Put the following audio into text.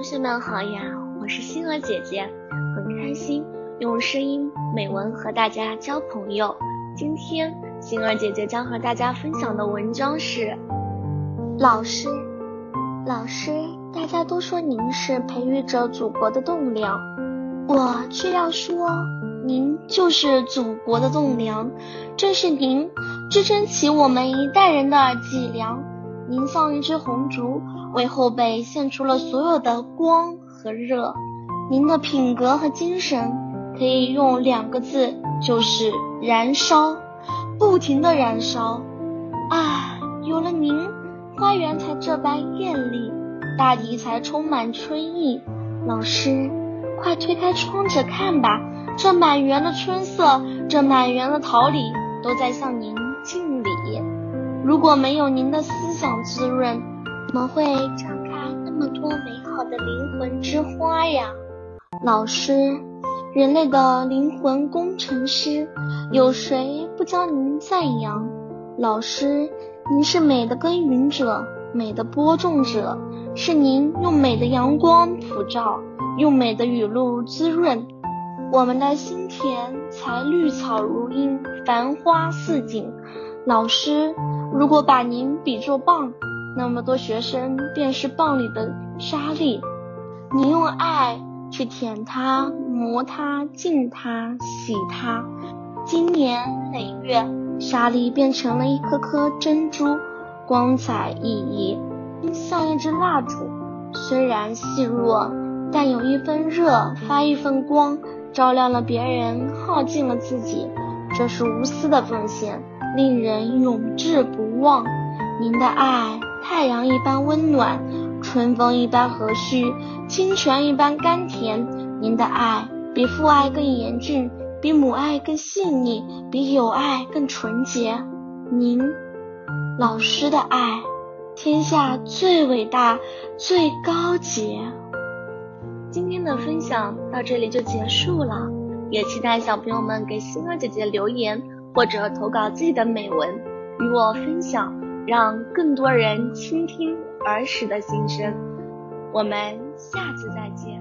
同学们好呀，我是星儿姐姐，很开心用声音美文和大家交朋友。今天星儿姐姐将和大家分享的文章是：老师，老师，大家都说您是培育着祖国的栋梁，我却要说，您就是祖国的栋梁，正是您支撑起我们一代人的脊梁。您像一只红烛。为后辈献出了所有的光和热，您的品格和精神可以用两个字，就是燃烧，不停的燃烧。啊，有了您，花园才这般艳丽，大地才充满春意。老师，快推开窗子看吧，这满园的春色，这满园的桃李，都在向您敬礼。如果没有您的思想滋润，怎么会绽开那么多美好的灵魂之花呀？老师，人类的灵魂工程师，有谁不将您赞扬？老师，您是美的耕耘者，美的播种者，是您用美的阳光普照，用美的雨露滋润，我们的心田才绿草如茵，繁花似锦。老师，如果把您比作棒。那么多学生便是棒里的沙粒，你用爱去舔它、磨它、浸它、洗它，经年累月，沙粒变成了一颗颗珍珠，光彩熠熠，像一支蜡烛。虽然细弱，但有一分热，发一份光，照亮了别人，耗尽了自己，这是无私的奉献，令人永志不忘。您的爱。太阳一般温暖，春风一般和煦，清泉一般甘甜。您的爱比父爱更严峻，比母爱更细腻，比友爱更纯洁。您，老师的爱，天下最伟大、最高洁。今天的分享到这里就结束了，也期待小朋友们给星儿姐姐留言或者投稿自己的美文与我分享。让更多人倾听儿时的心声。我们下次再见。